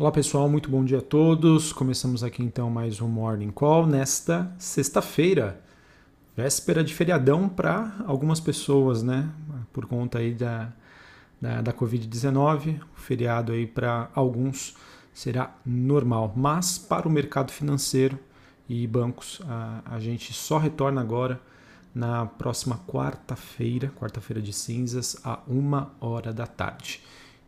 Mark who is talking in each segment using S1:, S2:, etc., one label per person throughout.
S1: Olá pessoal, muito bom dia a todos. Começamos aqui então mais um Morning Call nesta sexta-feira, véspera de feriadão para algumas pessoas, né? Por conta aí da, da, da Covid-19, o feriado aí para alguns será normal, mas para o mercado financeiro e bancos a, a gente só retorna agora na próxima quarta-feira, quarta-feira de cinzas, a uma hora da tarde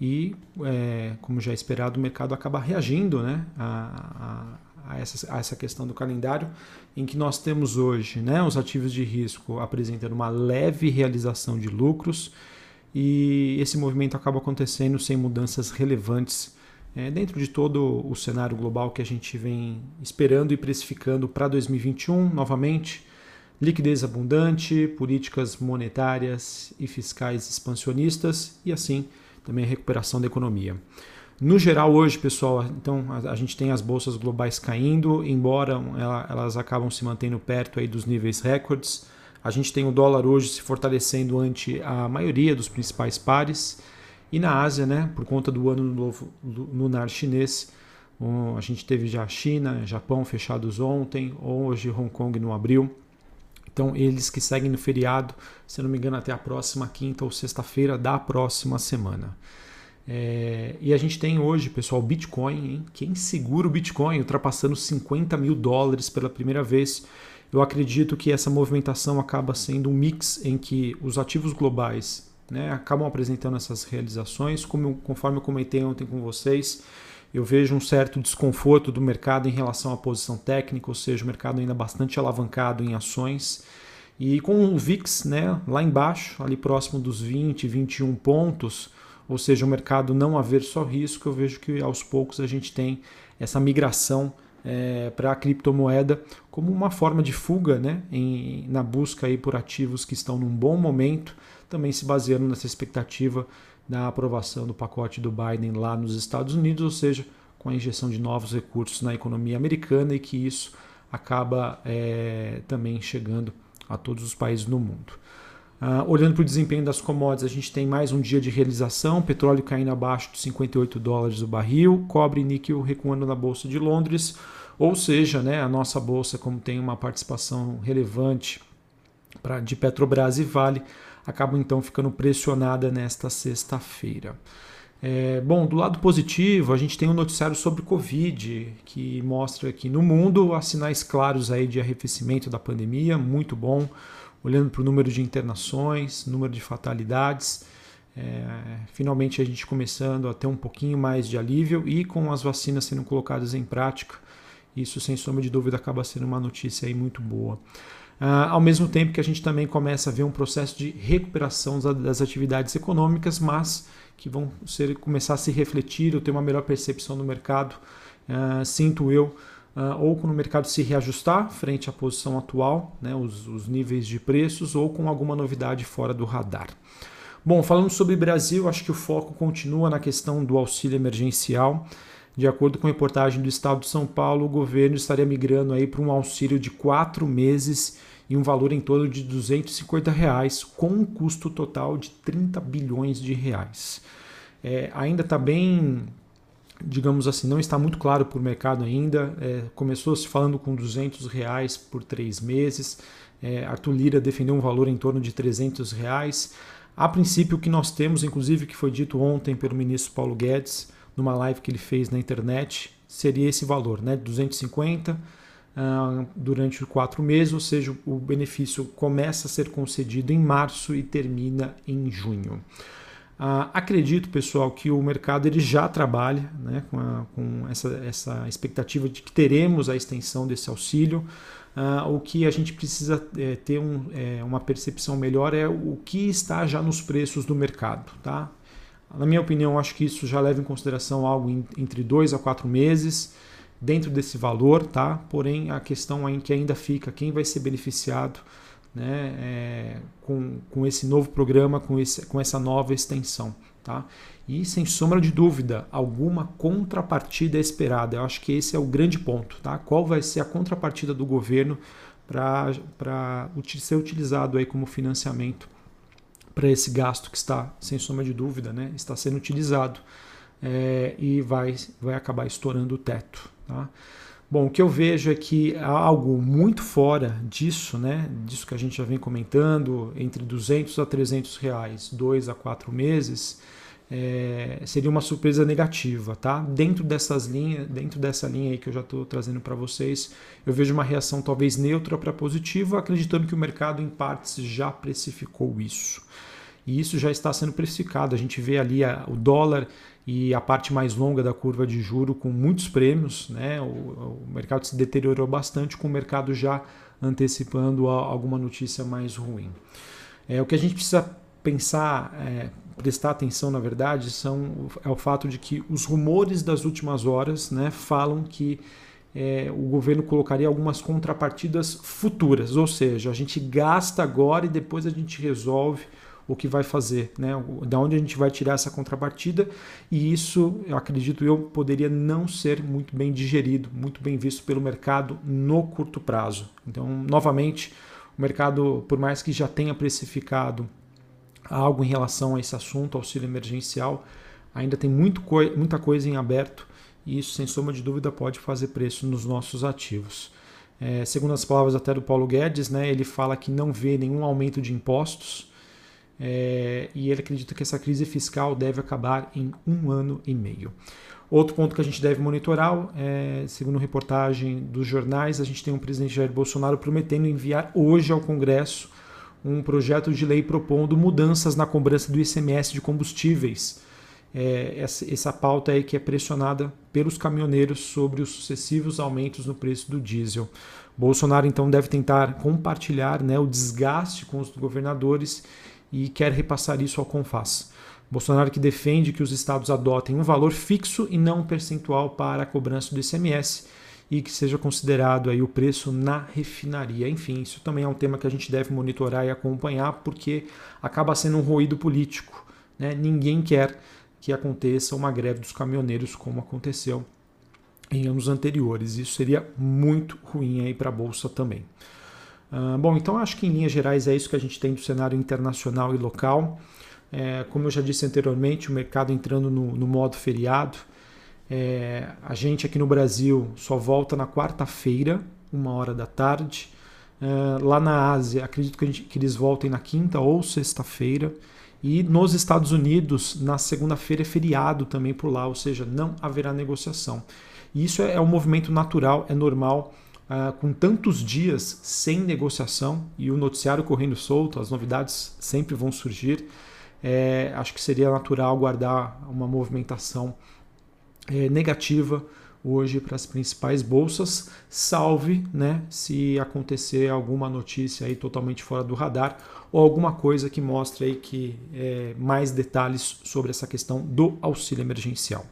S1: e, é, como já é esperado, o mercado acaba reagindo né, a, a, a, essa, a essa questão do calendário, em que nós temos hoje né, os ativos de risco apresentando uma leve realização de lucros e esse movimento acaba acontecendo sem mudanças relevantes é, dentro de todo o cenário global que a gente vem esperando e precificando para 2021 novamente. Liquidez abundante, políticas monetárias e fiscais expansionistas e assim também a recuperação da economia. No geral, hoje, pessoal, então a, a gente tem as bolsas globais caindo, embora ela, elas acabam se mantendo perto aí dos níveis recordes. A gente tem o dólar hoje se fortalecendo ante a maioria dos principais pares. E na Ásia, né, por conta do ano novo lunar chinês, a gente teve já China, Japão fechados ontem, hoje Hong Kong não abriu. Então, eles que seguem no feriado, se não me engano, até a próxima quinta ou sexta-feira da próxima semana. É, e a gente tem hoje, pessoal, Bitcoin. Hein? Quem segura o Bitcoin ultrapassando 50 mil dólares pela primeira vez? Eu acredito que essa movimentação acaba sendo um mix em que os ativos globais né, acabam apresentando essas realizações, como, conforme eu comentei ontem com vocês eu vejo um certo desconforto do mercado em relação à posição técnica, ou seja, o mercado ainda bastante alavancado em ações. E com o VIX né, lá embaixo, ali próximo dos 20, 21 pontos, ou seja, o mercado não haver só risco, eu vejo que aos poucos a gente tem essa migração é, para a criptomoeda como uma forma de fuga né, em, na busca aí por ativos que estão num bom momento, também se baseando nessa expectativa da aprovação do pacote do Biden lá nos Estados Unidos, ou seja, com a injeção de novos recursos na economia americana e que isso acaba é, também chegando a todos os países no mundo. Uh, olhando para o desempenho das commodities, a gente tem mais um dia de realização, petróleo caindo abaixo de 58 dólares o barril, cobre e níquel recuando na Bolsa de Londres, ou seja, né, a nossa bolsa, como tem uma participação relevante pra, de Petrobras e Vale, acabam então ficando pressionada nesta sexta-feira. É, bom, do lado positivo, a gente tem um noticiário sobre Covid, que mostra que no mundo há sinais claros aí de arrefecimento da pandemia, muito bom, olhando para o número de internações, número de fatalidades. É, finalmente a gente começando a ter um pouquinho mais de alívio e com as vacinas sendo colocadas em prática, isso sem sombra de dúvida acaba sendo uma notícia aí muito boa. Uh, ao mesmo tempo que a gente também começa a ver um processo de recuperação das atividades econômicas, mas que vão ser, começar a se refletir ou ter uma melhor percepção do mercado, uh, sinto eu, uh, ou quando o mercado se reajustar frente à posição atual, né, os, os níveis de preços, ou com alguma novidade fora do radar. Bom, falando sobre Brasil, acho que o foco continua na questão do auxílio emergencial. De acordo com a reportagem do Estado de São Paulo, o governo estaria migrando aí para um auxílio de quatro meses e um valor em torno de 250 reais, com um custo total de 30 bilhões de reais. É, ainda está bem, digamos assim, não está muito claro para o mercado ainda. É, começou se falando com 200 reais por três meses. É, Arthur Lira defendeu um valor em torno de 300 reais. A princípio, o que nós temos, inclusive, que foi dito ontem pelo ministro Paulo Guedes, numa live que ele fez na internet, seria esse valor, né? 250 uh, durante quatro meses, ou seja, o benefício começa a ser concedido em março e termina em junho. Uh, acredito, pessoal, que o mercado ele já trabalha né, com, a, com essa, essa expectativa de que teremos a extensão desse auxílio. Uh, o que a gente precisa é, ter um, é, uma percepção melhor é o que está já nos preços do mercado. Tá? Na minha opinião, acho que isso já leva em consideração algo entre dois a quatro meses dentro desse valor, tá? Porém, a questão é que ainda fica quem vai ser beneficiado né, é, com, com esse novo programa, com, esse, com essa nova extensão. Tá? E sem sombra de dúvida, alguma contrapartida é esperada. Eu acho que esse é o grande ponto. Tá? Qual vai ser a contrapartida do governo para ser utilizado aí como financiamento para esse gasto que está, sem sombra de dúvida, né, está sendo utilizado. é, e vai, vai acabar estourando o teto. Tá? Bom, o que eu vejo é que há algo muito fora disso, né? Disso que a gente já vem comentando, entre 200 a 300 reais, dois a quatro meses, é, seria uma surpresa negativa, tá? Dentro dessas linhas, dentro dessa linha aí que eu já estou trazendo para vocês, eu vejo uma reação talvez neutra para positiva, acreditando que o mercado em partes já precificou isso. E isso já está sendo precificado. A gente vê ali a, o dólar e a parte mais longa da curva de juro com muitos prêmios, né? O, o mercado se deteriorou bastante, com o mercado já antecipando a, alguma notícia mais ruim. É, o que a gente precisa pensar é, prestar atenção, na verdade, são, é o fato de que os rumores das últimas horas né, falam que é, o governo colocaria algumas contrapartidas futuras, ou seja, a gente gasta agora e depois a gente resolve o que vai fazer, né? Da onde a gente vai tirar essa contrapartida e isso, eu acredito eu, poderia não ser muito bem digerido, muito bem visto pelo mercado no curto prazo. Então, novamente, o mercado, por mais que já tenha precificado algo em relação a esse assunto, auxílio emergencial. Ainda tem muito muita coisa em aberto e isso, sem sombra de dúvida, pode fazer preço nos nossos ativos. É, segundo as palavras até do Paulo Guedes, né, ele fala que não vê nenhum aumento de impostos é, e ele acredita que essa crise fiscal deve acabar em um ano e meio. Outro ponto que a gente deve monitorar, é, segundo reportagem dos jornais, a gente tem um presidente Jair Bolsonaro prometendo enviar hoje ao Congresso um projeto de lei propondo mudanças na cobrança do ICMS de combustíveis. É, essa, essa pauta aí que é pressionada pelos caminhoneiros sobre os sucessivos aumentos no preço do diesel. Bolsonaro então deve tentar compartilhar né, o desgaste com os governadores e quer repassar isso ao CONFAS. Bolsonaro que defende que os estados adotem um valor fixo e não um percentual para a cobrança do ICMS e que seja considerado aí o preço na refinaria. Enfim, isso também é um tema que a gente deve monitorar e acompanhar porque acaba sendo um ruído político. Né? Ninguém quer que aconteça uma greve dos caminhoneiros como aconteceu em anos anteriores. Isso seria muito ruim aí para a bolsa também. Uh, bom, então acho que em linhas gerais é isso que a gente tem do cenário internacional e local. É, como eu já disse anteriormente, o mercado entrando no, no modo feriado. É, a gente aqui no Brasil só volta na quarta-feira, uma hora da tarde. É, lá na Ásia, acredito que, gente, que, eles voltem na quinta ou sexta-feira. E nos Estados Unidos, na segunda-feira é feriado também por lá, ou seja, não haverá negociação. E isso é, é um movimento natural, é normal. Uh, com tantos dias sem negociação e o noticiário correndo solto, as novidades sempre vão surgir. É, acho que seria natural guardar uma movimentação é, negativa hoje para as principais bolsas, salve né, se acontecer alguma notícia aí totalmente fora do radar ou alguma coisa que mostre aí que é, mais detalhes sobre essa questão do auxílio emergencial.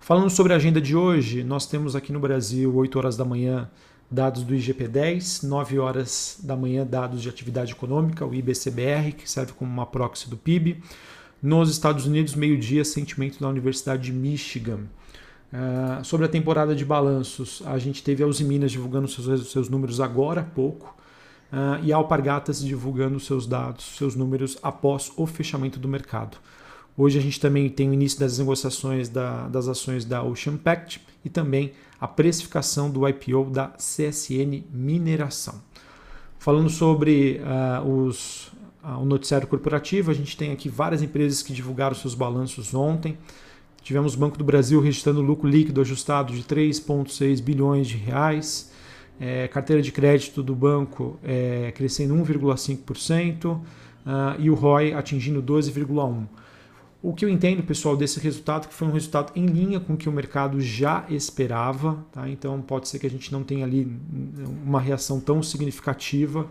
S1: Falando sobre a agenda de hoje, nós temos aqui no Brasil, 8 horas da manhã, dados do IGP-10, 9 horas da manhã, dados de atividade econômica, o IBCBR, que serve como uma proxy do PIB. Nos Estados Unidos, meio-dia, sentimento da Universidade de Michigan. Uh, sobre a temporada de balanços, a gente teve a Uzi Minas divulgando seus, seus números agora há pouco uh, e a Alpargatas divulgando seus dados, seus números após o fechamento do mercado. Hoje a gente também tem o início das negociações da, das ações da Ocean Pact e também a precificação do IPO da CSN Mineração. Falando sobre uh, os o noticiário corporativo. A gente tem aqui várias empresas que divulgaram seus balanços ontem. Tivemos o Banco do Brasil registrando lucro líquido ajustado de 3,6 bilhões de reais. É, carteira de crédito do banco é, crescendo 1,5% uh, e o ROI atingindo 12,1%. O que eu entendo, pessoal, desse resultado que foi um resultado em linha com o que o mercado já esperava, tá? então pode ser que a gente não tenha ali uma reação tão significativa.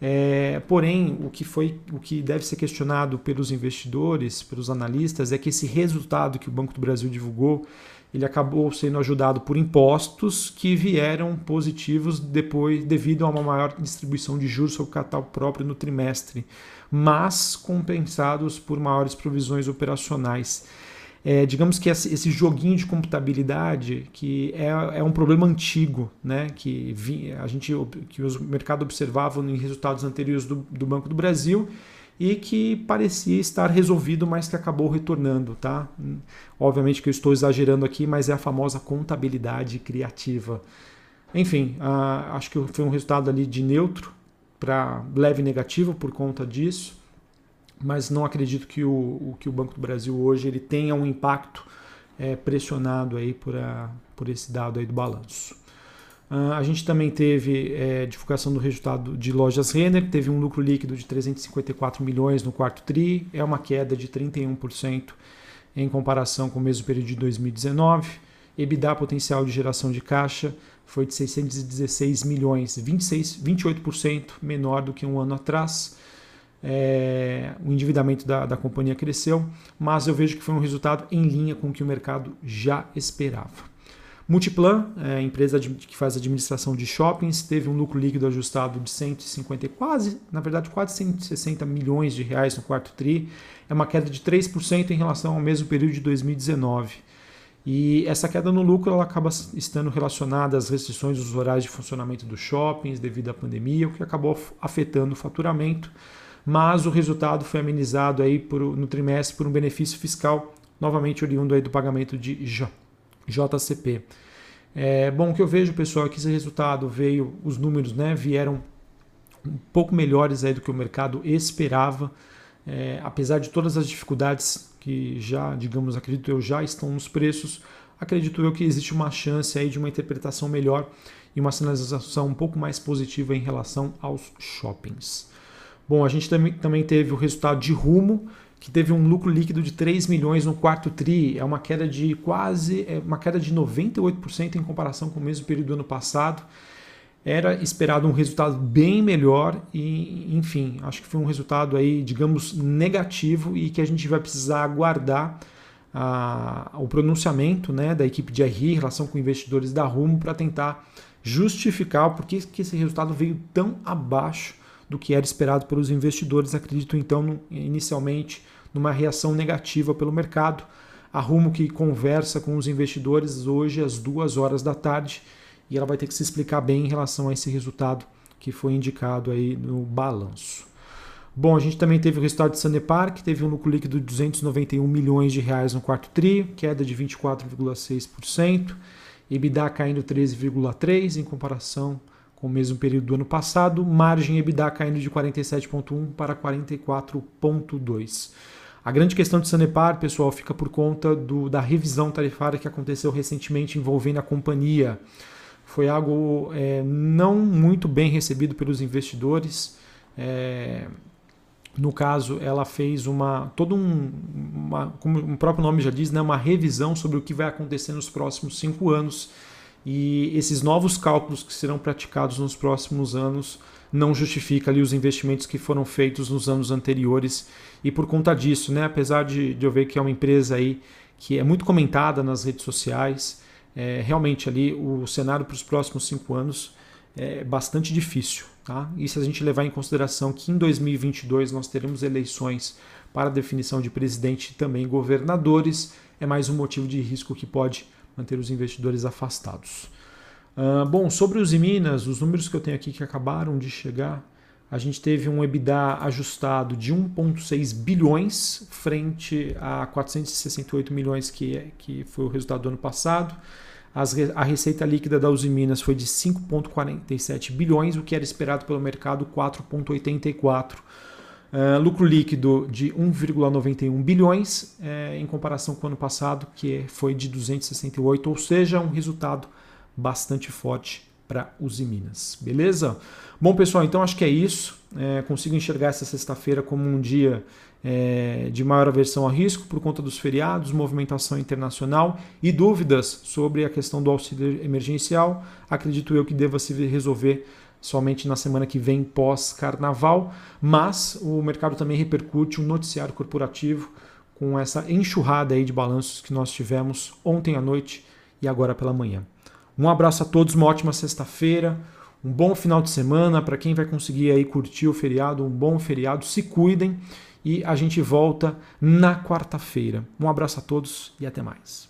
S1: É, porém, o que foi, o que deve ser questionado pelos investidores, pelos analistas, é que esse resultado que o Banco do Brasil divulgou, ele acabou sendo ajudado por impostos que vieram positivos depois devido a uma maior distribuição de juros sobre capital próprio no trimestre, mas compensados por maiores provisões operacionais. É, digamos que esse joguinho de computabilidade que é, é um problema antigo, né? que vi, a gente que o mercado observava em resultados anteriores do, do Banco do Brasil e que parecia estar resolvido, mas que acabou retornando, tá? Obviamente que eu estou exagerando aqui, mas é a famosa contabilidade criativa. Enfim, acho que foi um resultado ali de neutro para leve negativo por conta disso, mas não acredito que o, o, que o Banco do Brasil hoje ele tenha um impacto é, pressionado aí por, a, por esse dado aí do balanço. Uh, a gente também teve é, divulgação do resultado de lojas Renner, teve um lucro líquido de 354 milhões no quarto TRI, é uma queda de 31% em comparação com o mesmo período de 2019. EBITDA potencial de geração de caixa foi de 616 milhões, 26, 28% menor do que um ano atrás. É, o endividamento da, da companhia cresceu, mas eu vejo que foi um resultado em linha com o que o mercado já esperava. Multiplan, é, empresa que faz administração de shoppings, teve um lucro líquido ajustado de 150, quase, na verdade, quase 160 milhões de reais no quarto TRI. É uma queda de 3% em relação ao mesmo período de 2019. E essa queda no lucro ela acaba estando relacionada às restrições dos horários de funcionamento dos shoppings devido à pandemia, o que acabou afetando o faturamento. Mas o resultado foi amenizado aí por, no trimestre por um benefício fiscal, novamente oriundo aí do pagamento de JCP. É, bom, o que eu vejo, pessoal, é que esse resultado veio, os números né, vieram um pouco melhores aí do que o mercado esperava, é, apesar de todas as dificuldades que já, digamos, acredito eu, já estão nos preços, acredito eu que existe uma chance aí de uma interpretação melhor e uma sinalização um pouco mais positiva em relação aos shoppings. Bom, a gente também, teve o resultado de Rumo, que teve um lucro líquido de 3 milhões no quarto tri, é uma queda de quase, é uma queda de 98% em comparação com o mesmo período do ano passado. Era esperado um resultado bem melhor e, enfim, acho que foi um resultado aí, digamos, negativo e que a gente vai precisar aguardar a, o pronunciamento né, da equipe de RI em relação com investidores da Rumo para tentar justificar por que esse resultado veio tão abaixo do que era esperado pelos investidores. Acredito então inicialmente numa reação negativa pelo mercado. A Rumo que conversa com os investidores hoje às duas horas da tarde e ela vai ter que se explicar bem em relação a esse resultado que foi indicado aí no balanço. Bom, a gente também teve o resultado de Sanepar, que teve um lucro líquido de 291 milhões de reais no quarto tri, queda de 24,6%, EBITDA caindo 13,3% em comparação com o mesmo período do ano passado, margem EBITDA caindo de 47,1 para 44,2. A grande questão de Sanepar, pessoal, fica por conta do, da revisão tarifária que aconteceu recentemente envolvendo a companhia. Foi algo é, não muito bem recebido pelos investidores. É, no caso, ela fez uma todo um, uma, como o próprio nome já diz, né, uma revisão sobre o que vai acontecer nos próximos cinco anos e esses novos cálculos que serão praticados nos próximos anos não justifica ali os investimentos que foram feitos nos anos anteriores e por conta disso, né, apesar de, de eu ver que é uma empresa aí que é muito comentada nas redes sociais, é, realmente ali o cenário para os próximos cinco anos é bastante difícil, tá? E se a gente levar em consideração que em 2022 nós teremos eleições para definição de presidente e também governadores, é mais um motivo de risco que pode manter os investidores afastados. Uh, bom, sobre os Minas, os números que eu tenho aqui que acabaram de chegar, a gente teve um EBITDA ajustado de 1,6 bilhões frente a 468 milhões que, que foi o resultado do ano passado. As, a receita líquida da Uzi Minas foi de 5,47 bilhões, o que era esperado pelo mercado 4,84 Uh, lucro líquido de 1,91 bilhões uh, em comparação com o ano passado, que foi de 268, ou seja, um resultado bastante forte para os Minas. Beleza? Bom, pessoal, então acho que é isso. É, consigo enxergar essa sexta-feira como um dia é, de maior aversão a risco por conta dos feriados, movimentação internacional e dúvidas sobre a questão do auxílio emergencial. Acredito eu que deva se resolver somente na semana que vem pós-carnaval, mas o mercado também repercute um noticiário corporativo com essa enxurrada aí de balanços que nós tivemos ontem à noite e agora pela manhã. Um abraço a todos, uma ótima sexta-feira, um bom final de semana para quem vai conseguir aí curtir o feriado, um bom feriado, se cuidem e a gente volta na quarta-feira. Um abraço a todos e até mais.